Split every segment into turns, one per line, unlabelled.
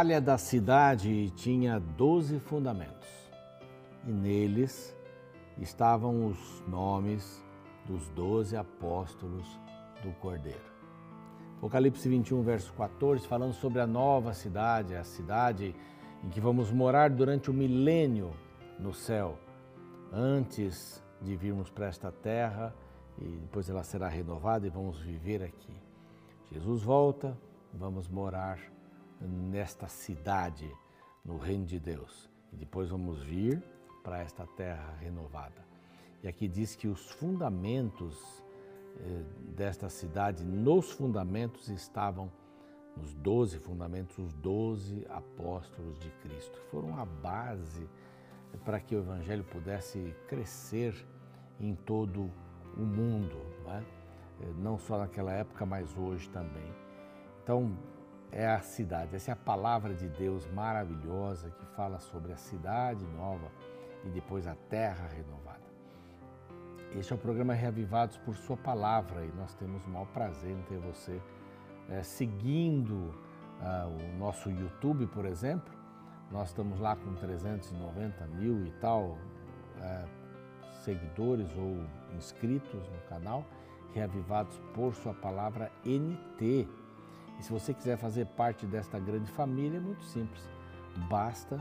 Muralha da cidade tinha doze fundamentos e neles estavam os nomes dos doze apóstolos do Cordeiro. Apocalipse 21, verso 14, falando sobre a nova cidade, a cidade em que vamos morar durante o milênio no céu, antes de virmos para esta terra e depois ela será renovada e vamos viver aqui. Jesus volta, vamos morar nesta cidade, no reino de Deus. E depois vamos vir para esta terra renovada. E aqui diz que os fundamentos eh, desta cidade, nos fundamentos estavam, nos doze fundamentos, os doze apóstolos de Cristo, que foram a base para que o Evangelho pudesse crescer em todo o mundo, não, não só naquela época, mas hoje também. Então, é a cidade, essa é a palavra de Deus maravilhosa que fala sobre a cidade nova e depois a terra renovada. Este é o programa Reavivados por Sua Palavra e nós temos o maior prazer em ter você é, seguindo uh, o nosso YouTube, por exemplo. Nós estamos lá com 390 mil e tal é, seguidores ou inscritos no canal, Reavivados por Sua Palavra NT. E se você quiser fazer parte desta grande família, é muito simples. Basta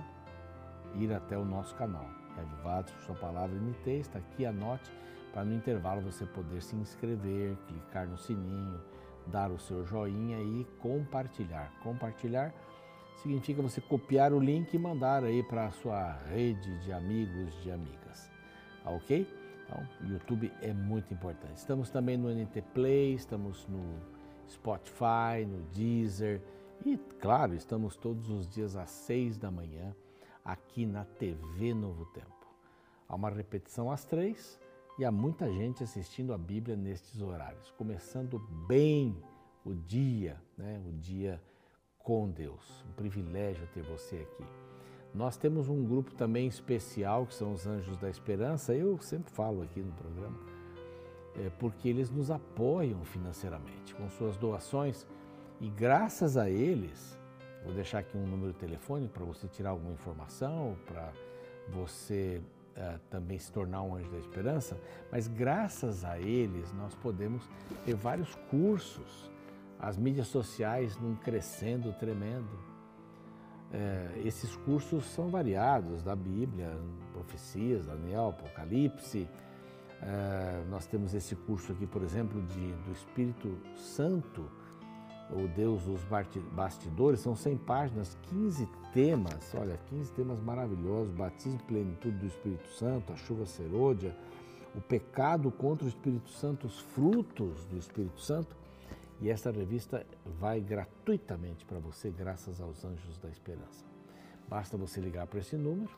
ir até o nosso canal, Reavivados por Sua Palavra NT, está aqui, anote, para no intervalo você poder se inscrever, clicar no sininho, dar o seu joinha e compartilhar. Compartilhar significa você copiar o link e mandar aí para a sua rede de amigos, de amigas. Tá ok? Então, o YouTube é muito importante. Estamos também no NT Play, estamos no Spotify, no Deezer e, claro, estamos todos os dias às seis da manhã aqui na TV Novo Tempo. Há uma repetição às três e há muita gente assistindo a Bíblia nestes horários, começando bem o dia, né? o dia com Deus. Um privilégio ter você aqui. Nós temos um grupo também especial, que são os Anjos da Esperança, eu sempre falo aqui no programa é, porque eles nos apoiam financeiramente com suas doações e graças a eles, vou deixar aqui um número de telefone para você tirar alguma informação, para você é, também se tornar um anjo da esperança, mas graças a eles nós podemos ter vários cursos, as mídias sociais num crescendo tremendo. É, esses cursos são variados da Bíblia, profecias, Daniel, Apocalipse, é, nós temos esse curso aqui, por exemplo, de, do Espírito Santo, o Deus dos bastidores, são 100 páginas, 15 temas, olha, 15 temas maravilhosos, batismo e plenitude do Espírito Santo, a chuva serôdia, o pecado contra o Espírito Santo, os frutos do Espírito Santo. E essa revista vai gratuitamente para você, graças aos Anjos da Esperança. Basta você ligar para esse número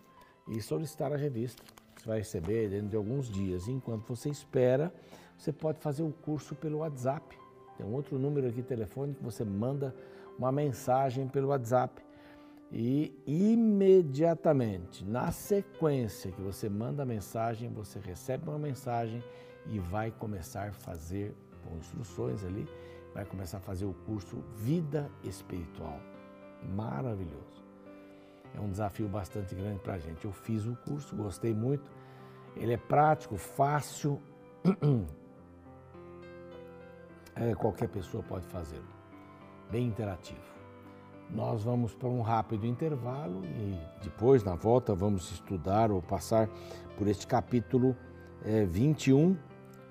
e solicitar a revista. Você vai receber dentro de alguns dias. Enquanto você espera, você pode fazer o curso pelo WhatsApp. Tem um outro número aqui telefone que você manda uma mensagem pelo WhatsApp. E imediatamente, na sequência que você manda a mensagem, você recebe uma mensagem e vai começar a fazer, instruções ali, vai começar a fazer o curso Vida Espiritual. Maravilhoso é um desafio bastante grande para a gente. Eu fiz o curso, gostei muito. Ele é prático, fácil. É, qualquer pessoa pode fazê-lo. Bem interativo. Nós vamos para um rápido intervalo e depois, na volta, vamos estudar ou passar por este capítulo é, 21.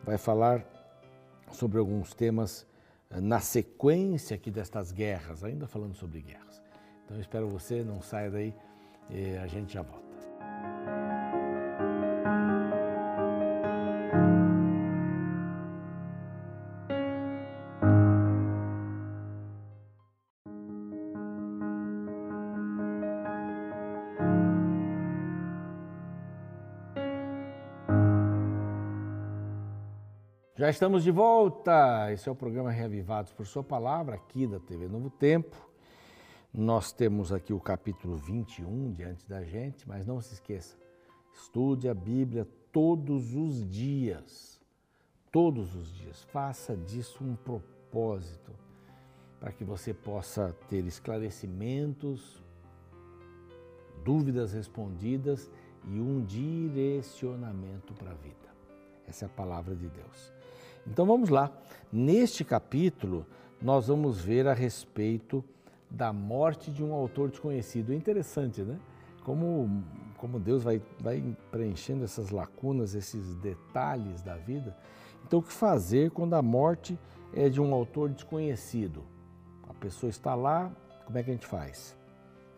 Vai falar sobre alguns temas é, na sequência aqui destas guerras, ainda falando sobre guerra. Então eu espero você, não saia daí e a gente já volta. Já estamos de volta. Esse é o programa Reavivados por Sua Palavra, aqui da TV Novo Tempo. Nós temos aqui o capítulo 21 diante da gente, mas não se esqueça, estude a Bíblia todos os dias. Todos os dias. Faça disso um propósito para que você possa ter esclarecimentos, dúvidas respondidas e um direcionamento para a vida. Essa é a palavra de Deus. Então vamos lá. Neste capítulo, nós vamos ver a respeito da morte de um autor desconhecido. É interessante, né? Como, como Deus vai, vai preenchendo essas lacunas, esses detalhes da vida. Então, o que fazer quando a morte é de um autor desconhecido? A pessoa está lá, como é que a gente faz?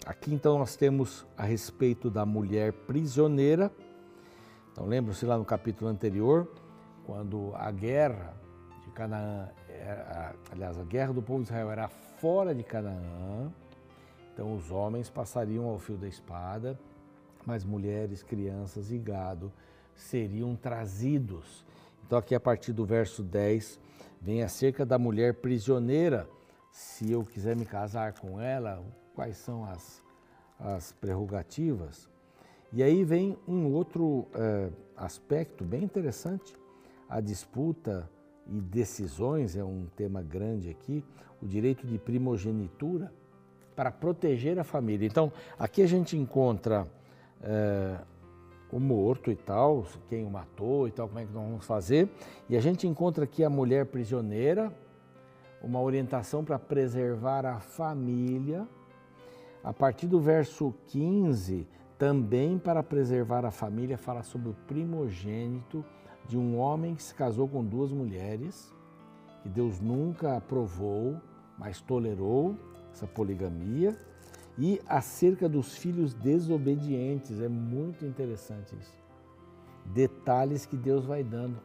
Aqui então nós temos a respeito da mulher prisioneira. Então lembram-se lá no capítulo anterior, quando a guerra de Canaã, era, aliás, a guerra do povo de Israel era fora de Canaã, então os homens passariam ao fio da espada, mas mulheres, crianças e gado seriam trazidos. Então aqui a partir do verso 10 vem acerca da mulher prisioneira. Se eu quiser me casar com ela, quais são as, as prerrogativas. E aí vem um outro é, aspecto bem interessante, a disputa e decisões, é um tema grande aqui, o direito de primogenitura para proteger a família. Então, aqui a gente encontra é, o morto e tal, quem o matou e tal, como é que nós vamos fazer. E a gente encontra aqui a mulher prisioneira, uma orientação para preservar a família a partir do verso 15, também para preservar a família, fala sobre o primogênito de um homem que se casou com duas mulheres, que Deus nunca aprovou, mas tolerou essa poligamia, e acerca dos filhos desobedientes. É muito interessante isso. Detalhes que Deus vai dando.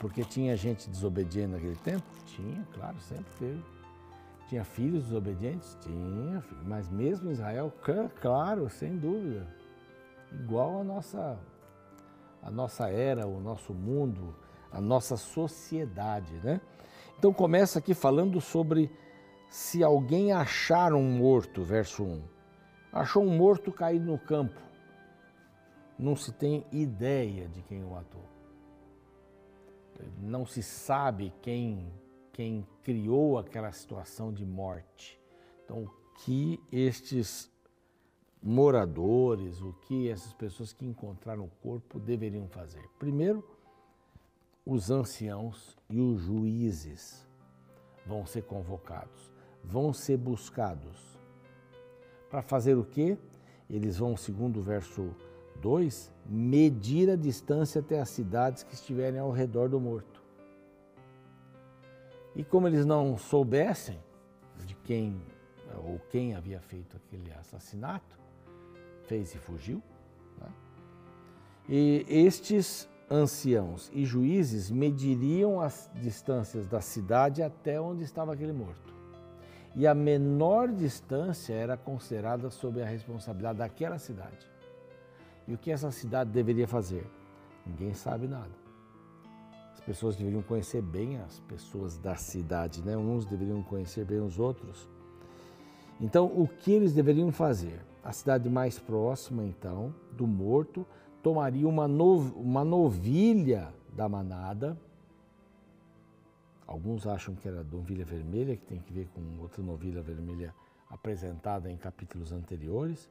Porque tinha gente desobediente naquele tempo? Tinha, claro, sempre teve. Tinha filhos desobedientes? Tinha, mas mesmo Israel, claro, sem dúvida. Igual a nossa, a nossa era, o nosso mundo, a nossa sociedade, né? Então começa aqui falando sobre se alguém achar um morto, verso 1. Achou um morto caído no campo. Não se tem ideia de quem o matou. Não se sabe quem quem criou aquela situação de morte. Então, o que estes moradores, o que essas pessoas que encontraram o corpo deveriam fazer? Primeiro, os anciãos e os juízes vão ser convocados, vão ser buscados. Para fazer o quê? Eles vão, segundo o verso 2, medir a distância até as cidades que estiverem ao redor do morto. E como eles não soubessem de quem ou quem havia feito aquele assassinato, fez e fugiu. Né? E estes anciãos e juízes mediriam as distâncias da cidade até onde estava aquele morto. E a menor distância era considerada sob a responsabilidade daquela cidade. E o que essa cidade deveria fazer? Ninguém sabe nada pessoas deveriam conhecer bem as pessoas da cidade, né? Uns deveriam conhecer bem os outros. Então, o que eles deveriam fazer? A cidade mais próxima, então, do morto, tomaria uma, nov uma novilha da manada. Alguns acham que era novilha vermelha, que tem que ver com outra novilha vermelha apresentada em capítulos anteriores.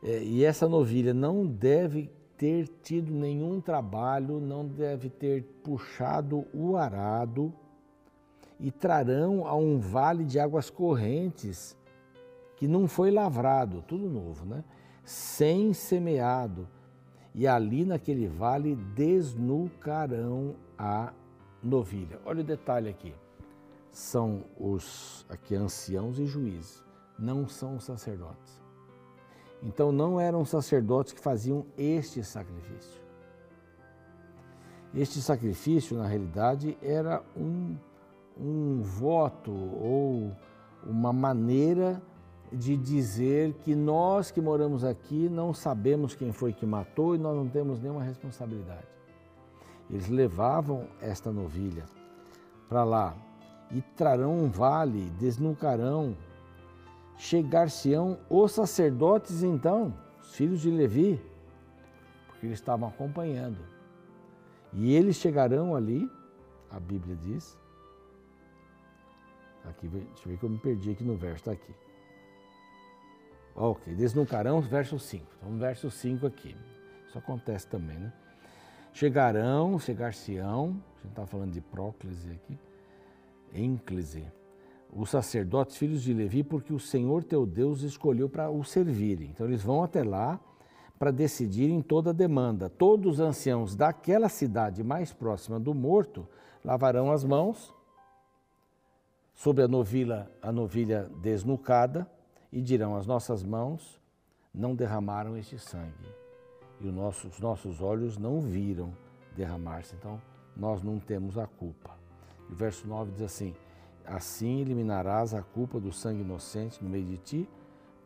É, e essa novilha não deve ter tido nenhum trabalho, não deve ter puxado o arado, e trarão a um vale de águas correntes que não foi lavrado, tudo novo, né? Sem semeado, e ali naquele vale desnucarão a novilha. Olha o detalhe aqui. São os aqui anciãos e juízes, não são os sacerdotes. Então não eram sacerdotes que faziam este sacrifício. Este sacrifício, na realidade, era um, um voto ou uma maneira de dizer que nós que moramos aqui não sabemos quem foi que matou e nós não temos nenhuma responsabilidade. Eles levavam esta novilha para lá e trarão um vale, desnucarão chegar-se-ão os sacerdotes, então, os filhos de Levi, porque eles estavam acompanhando. E eles chegarão ali, a Bíblia diz, Aqui, deixa eu ver que eu me perdi aqui no verso, está aqui. Ok, desnucarão, verso 5. Então, verso 5 aqui. Isso acontece também, né? Chegarão, chegar-se-ão, a gente está falando de próclise aqui, ênclise, os sacerdotes, filhos de Levi, porque o Senhor teu Deus escolheu para o servirem. Então eles vão até lá para decidirem toda a demanda. Todos os anciãos daquela cidade mais próxima do morto lavarão as mãos sobre a novilha, a novilha desnucada e dirão: As nossas mãos não derramaram este sangue e os nossos, os nossos olhos não viram derramar-se. Então nós não temos a culpa. E o verso 9 diz assim: Assim eliminarás a culpa do sangue inocente no meio de ti,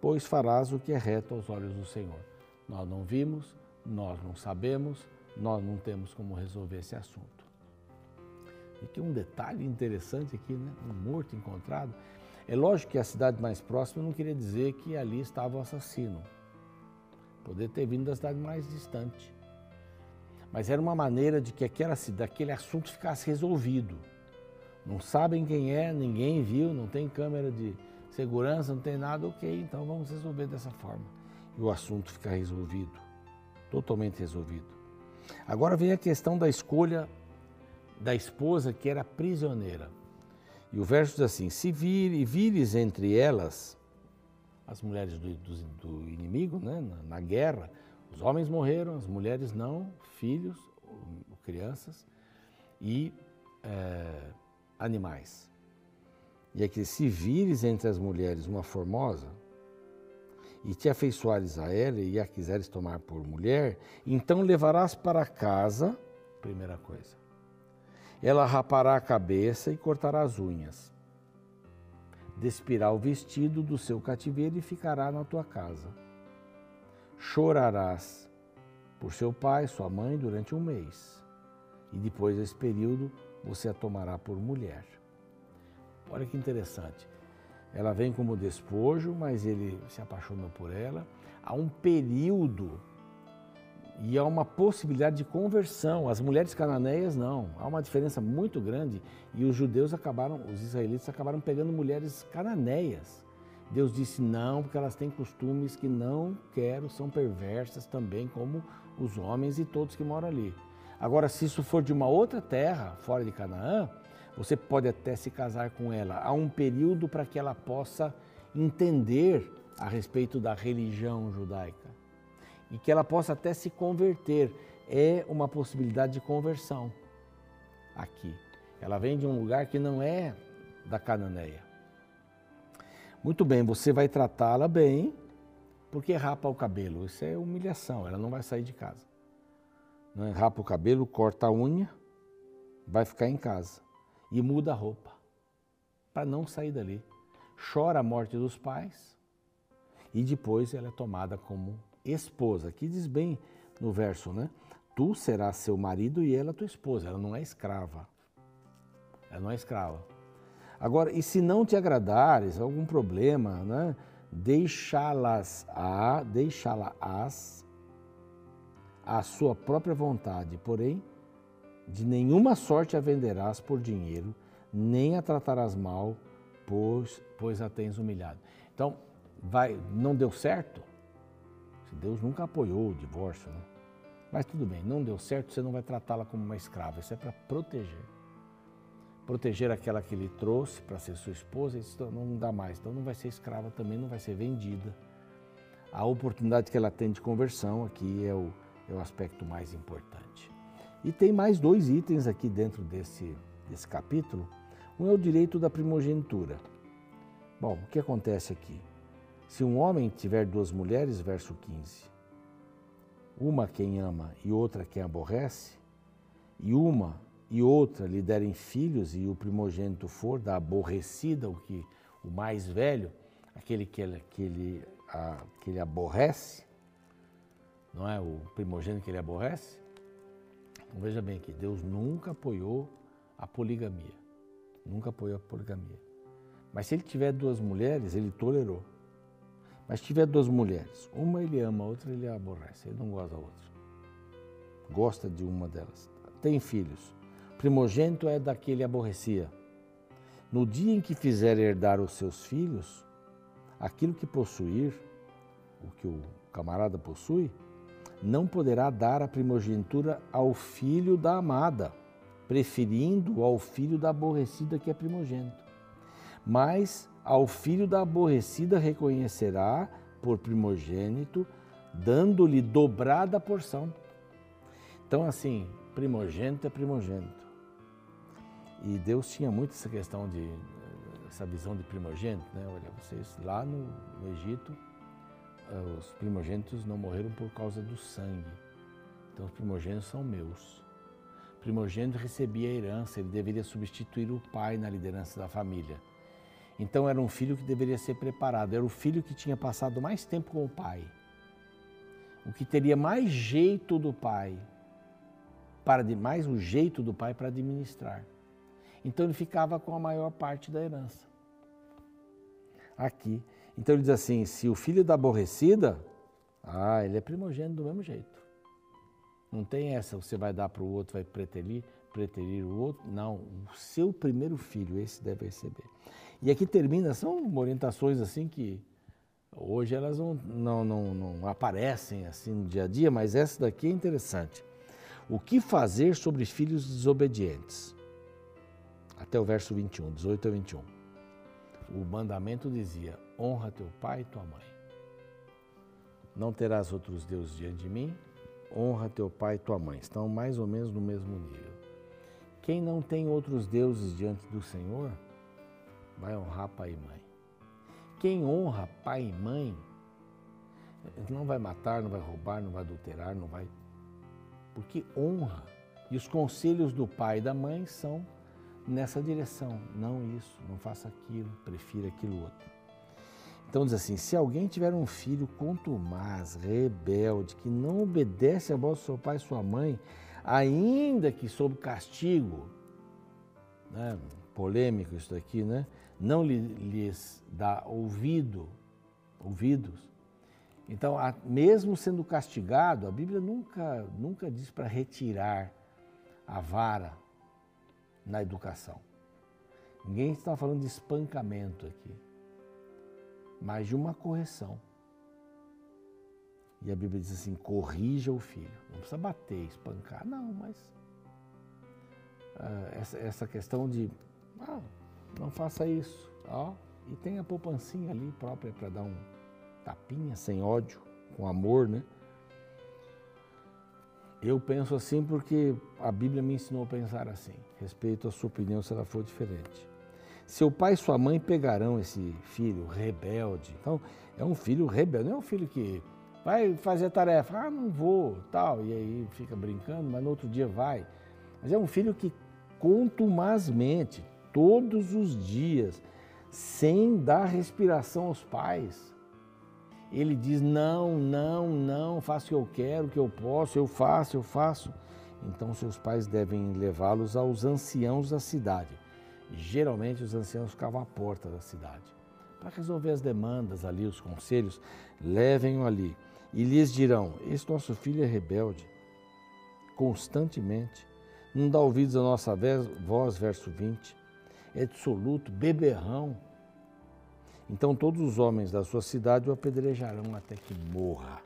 pois farás o que é reto aos olhos do Senhor. Nós não vimos, nós não sabemos, nós não temos como resolver esse assunto. E que um detalhe interessante aqui, né? Um morto encontrado. É lógico que a cidade mais próxima não queria dizer que ali estava o assassino. Poder ter vindo da cidade mais distante. Mas era uma maneira de que aquela, aquele assunto ficasse resolvido. Não sabem quem é, ninguém viu, não tem câmera de segurança, não tem nada, ok, então vamos resolver dessa forma. E o assunto fica resolvido, totalmente resolvido. Agora vem a questão da escolha da esposa que era prisioneira. E o verso diz assim: Se vir, vires entre elas, as mulheres do, do, do inimigo, né, na, na, guerra, os homens morreram, as mulheres não, filhos, crianças, e é, animais. E aqui, se vires entre as mulheres uma formosa, e te afeiçoares a ela e a quiseres tomar por mulher, então levarás para casa, primeira coisa. Ela rapará a cabeça e cortará as unhas. Despirá o vestido do seu cativeiro e ficará na tua casa. Chorarás por seu pai, sua mãe, durante um mês. E depois desse período, você a tomará por mulher. Olha que interessante. Ela vem como despojo, mas ele se apaixona por ela. Há um período e há uma possibilidade de conversão. As mulheres cananeias não. Há uma diferença muito grande e os judeus acabaram, os israelitas acabaram pegando mulheres cananeias. Deus disse não, porque elas têm costumes que não quero, são perversas também, como os homens e todos que moram ali. Agora, se isso for de uma outra terra, fora de Canaã, você pode até se casar com ela. Há um período para que ela possa entender a respeito da religião judaica e que ela possa até se converter. É uma possibilidade de conversão aqui. Ela vem de um lugar que não é da Cananeia. Muito bem, você vai tratá-la bem, porque rapa o cabelo. Isso é humilhação, ela não vai sair de casa né? rapa o cabelo, corta a unha, vai ficar em casa e muda a roupa para não sair dali. Chora a morte dos pais e depois ela é tomada como esposa. Aqui diz bem no verso, né? Tu serás seu marido e ela tua esposa. Ela não é escrava. Ela não é escrava. Agora, e se não te agradares, algum problema, né? Deixá-las a, deixá-las à sua própria vontade, porém, de nenhuma sorte a venderás por dinheiro, nem a tratarás mal, pois, pois a tens humilhado. Então, vai, não deu certo? Deus nunca apoiou o divórcio, né? Mas tudo bem, não deu certo, você não vai tratá-la como uma escrava, isso é para proteger. Proteger aquela que ele trouxe para ser sua esposa, isso não dá mais, então não vai ser escrava também, não vai ser vendida. A oportunidade que ela tem de conversão aqui é o, é o aspecto mais importante. E tem mais dois itens aqui dentro desse, desse capítulo. Um é o direito da primogenitura. Bom, o que acontece aqui? Se um homem tiver duas mulheres, verso 15, uma quem ama e outra quem aborrece, e uma e outra lhe derem filhos e o primogênito for da aborrecida, o que o mais velho, aquele que ele, que ele, a, que ele aborrece, não é o primogênito que ele aborrece? Então veja bem aqui, Deus nunca apoiou a poligamia. Nunca apoiou a poligamia. Mas se ele tiver duas mulheres, ele tolerou. Mas tiver duas mulheres, uma ele ama, a outra ele aborrece, ele não gosta da outra. Gosta de uma delas. Tem filhos. Primogênito é daquele aborrecia. no dia em que fizer herdar os seus filhos, aquilo que possuir, o que o camarada possui, não poderá dar a primogenitura ao filho da amada, preferindo ao filho da aborrecida que é primogênito. Mas ao filho da aborrecida reconhecerá por primogênito, dando-lhe dobrada porção. Então, assim, primogênito é primogênito. E Deus tinha muito essa questão de, essa visão de primogênito, né? Olha, vocês lá no, no Egito, uh, os primogênitos não morreram por causa do sangue. Então, os primogênitos são meus. O primogênito recebia a herança, ele deveria substituir o pai na liderança da família. Então, era um filho que deveria ser preparado, era o filho que tinha passado mais tempo com o pai, o que teria mais jeito do pai, para de mais o jeito do pai para administrar. Então ele ficava com a maior parte da herança. Aqui. Então ele diz assim: se o filho da aborrecida, ah, ele é primogênito do mesmo jeito. Não tem essa, você vai dar para o outro, vai preterir, preterir o outro. Não, o seu primeiro filho, esse deve receber. E aqui termina, são orientações assim que hoje elas não, não, não, não aparecem assim no dia a dia, mas essa daqui é interessante. O que fazer sobre filhos desobedientes? até o verso 21, 18 a 21. O mandamento dizia: honra teu pai e tua mãe. Não terás outros deuses diante de mim, honra teu pai e tua mãe. Estão mais ou menos no mesmo nível. Quem não tem outros deuses diante do Senhor, vai honrar pai e mãe. Quem honra pai e mãe, não vai matar, não vai roubar, não vai adulterar, não vai. Porque honra. E os conselhos do pai e da mãe são nessa direção. Não isso, não faça aquilo, prefira aquilo outro. Então diz assim: se alguém tiver um filho contumaz, rebelde, que não obedece a voz do seu pai e sua mãe, ainda que sob castigo, né, polêmico isso daqui, né? Não lhes dá ouvido, ouvidos. Então, mesmo sendo castigado, a Bíblia nunca, nunca diz para retirar a vara, na educação. Ninguém está falando de espancamento aqui, mas de uma correção. E a Bíblia diz assim: corrija o filho. Não precisa bater, espancar, não, mas uh, essa, essa questão de ah, não faça isso, ó, e tem a poupancinha ali própria para dar um tapinha sem ódio, com amor, né? Eu penso assim porque a Bíblia me ensinou a pensar assim. Respeito a sua opinião se ela for diferente. Seu pai e sua mãe pegarão esse filho rebelde. Então, é um filho rebelde, não é um filho que vai fazer a tarefa, ah, não vou, tal, e aí fica brincando, mas no outro dia vai. Mas é um filho que contumazmente, todos os dias, sem dar respiração aos pais, ele diz: não, não, não, faço o que eu quero, o que eu posso, eu faço, eu faço. Então seus pais devem levá-los aos anciãos da cidade. Geralmente os anciãos ficavam à porta da cidade. Para resolver as demandas ali, os conselhos, levem-o ali e lhes dirão: Esse nosso filho é rebelde, constantemente, não dá ouvidos à nossa voz, verso 20, é dissoluto, beberrão então todos os homens da sua cidade o apedrejarão até que morra.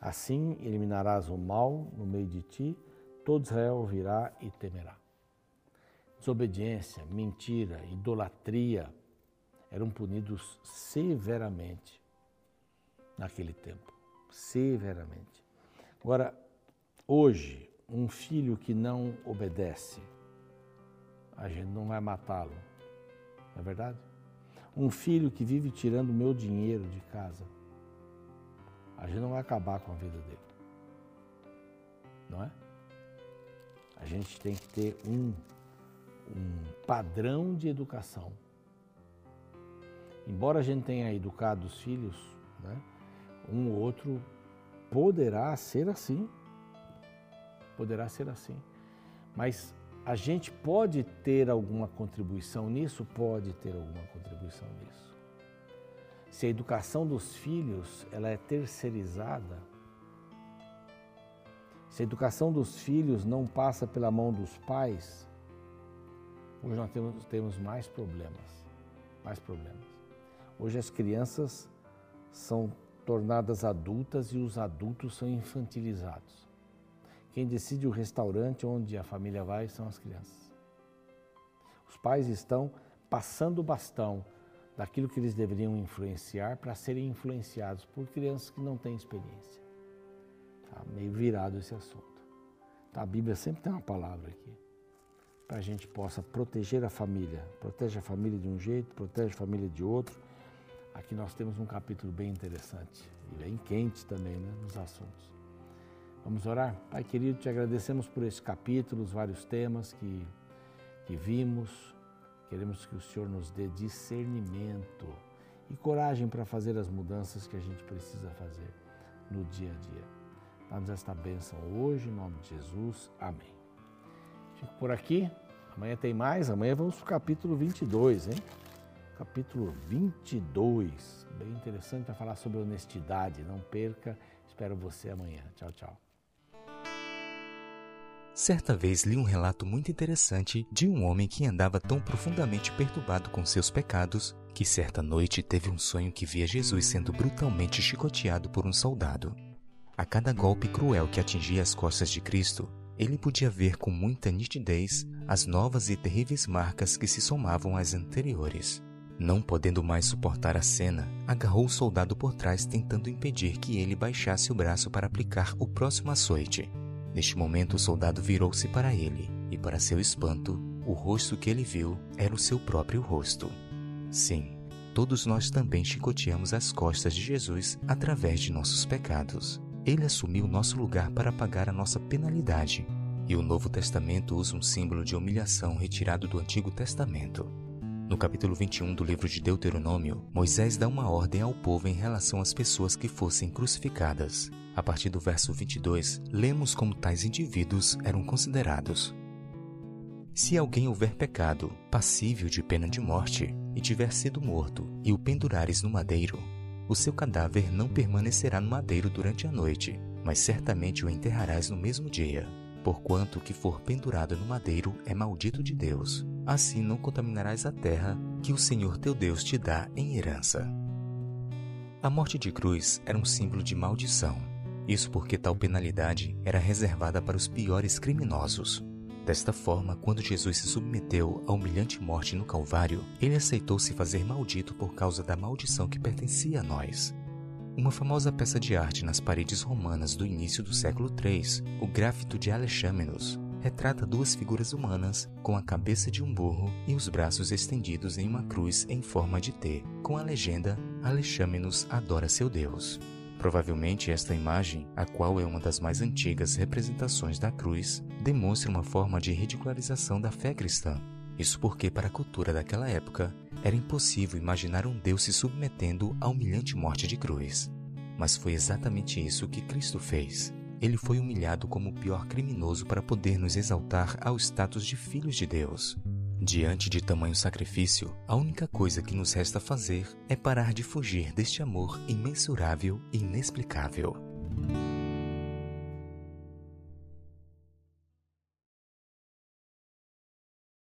Assim eliminarás o mal no meio de ti, todo Israel ouvirá e temerá. Desobediência, mentira, idolatria eram punidos severamente naquele tempo. Severamente. Agora, hoje, um filho que não obedece, a gente não vai matá-lo, não é verdade? um filho que vive tirando meu dinheiro de casa, a gente não vai acabar com a vida dele. Não é? A gente tem que ter um, um padrão de educação. Embora a gente tenha educado os filhos, né, um ou outro poderá ser assim. Poderá ser assim. Mas a gente pode ter alguma contribuição nisso? Pode ter alguma contribuição nisso. Se a educação dos filhos ela é terceirizada, se a educação dos filhos não passa pela mão dos pais, Hoje nós temos, temos mais problemas, mais problemas. Hoje as crianças são tornadas adultas e os adultos são infantilizados. Quem decide o restaurante onde a família vai são as crianças. Os pais estão passando o bastão daquilo que eles deveriam influenciar para serem influenciados por crianças que não têm experiência. Tá meio virado esse assunto. Tá, a Bíblia sempre tem uma palavra aqui para a gente possa proteger a família. Protege a família de um jeito, protege a família de outro. Aqui nós temos um capítulo bem interessante e bem quente também né, nos assuntos. Vamos orar? Pai querido, te agradecemos por esse capítulo, os vários temas que, que vimos, Queremos que o Senhor nos dê discernimento e coragem para fazer as mudanças que a gente precisa fazer no dia a dia. Dá-nos esta bênção hoje, em nome de Jesus. Amém. Fico por aqui. Amanhã tem mais. Amanhã vamos para o capítulo 22, hein? Capítulo 22. Bem interessante para falar sobre honestidade. Não perca. Espero você amanhã. Tchau, tchau.
Certa vez li um relato muito interessante de um homem que andava tão profundamente perturbado com seus pecados que certa noite teve um sonho que via Jesus sendo brutalmente chicoteado por um soldado. A cada golpe cruel que atingia as costas de Cristo, ele podia ver com muita nitidez as novas e terríveis marcas que se somavam às anteriores. Não podendo mais suportar a cena, agarrou o soldado por trás tentando impedir que ele baixasse o braço para aplicar o próximo açoite. Neste momento, o soldado virou-se para ele, e para seu espanto, o rosto que ele viu era o seu próprio rosto. Sim, todos nós também chicoteamos as costas de Jesus através de nossos pecados. Ele assumiu nosso lugar para pagar a nossa penalidade. E o Novo Testamento usa um símbolo de humilhação retirado do Antigo Testamento. No capítulo 21 do livro de Deuteronômio, Moisés dá uma ordem ao povo em relação às pessoas que fossem crucificadas. A partir do verso 22, lemos como tais indivíduos eram considerados. Se alguém houver pecado, passível de pena de morte, e tiver sido morto, e o pendurares no madeiro, o seu cadáver não permanecerá no madeiro durante a noite, mas certamente o enterrarás no mesmo dia. Porquanto o que for pendurado no madeiro é maldito de Deus. Assim não contaminarás a terra que o Senhor teu Deus te dá em herança. A morte de cruz era um símbolo de maldição isso porque tal penalidade era reservada para os piores criminosos. Desta forma, quando Jesus se submeteu à humilhante morte no Calvário, ele aceitou se fazer maldito por causa da maldição que pertencia a nós. Uma famosa peça de arte nas paredes romanas do início do século III, o Grafito de Alexamenos, retrata duas figuras humanas com a cabeça de um burro e os braços estendidos em uma cruz em forma de T, com a legenda Alexamenos adora seu Deus. Provavelmente esta imagem, a qual é uma das mais antigas representações da cruz, demonstra uma forma de ridicularização da fé cristã. Isso porque, para a cultura daquela época, era impossível imaginar um Deus se submetendo à humilhante morte de cruz. Mas foi exatamente isso que Cristo fez. Ele foi humilhado como o pior criminoso para poder nos exaltar ao status de filhos de Deus. Diante de tamanho sacrifício, a única coisa que nos resta fazer é parar de fugir deste amor imensurável e inexplicável.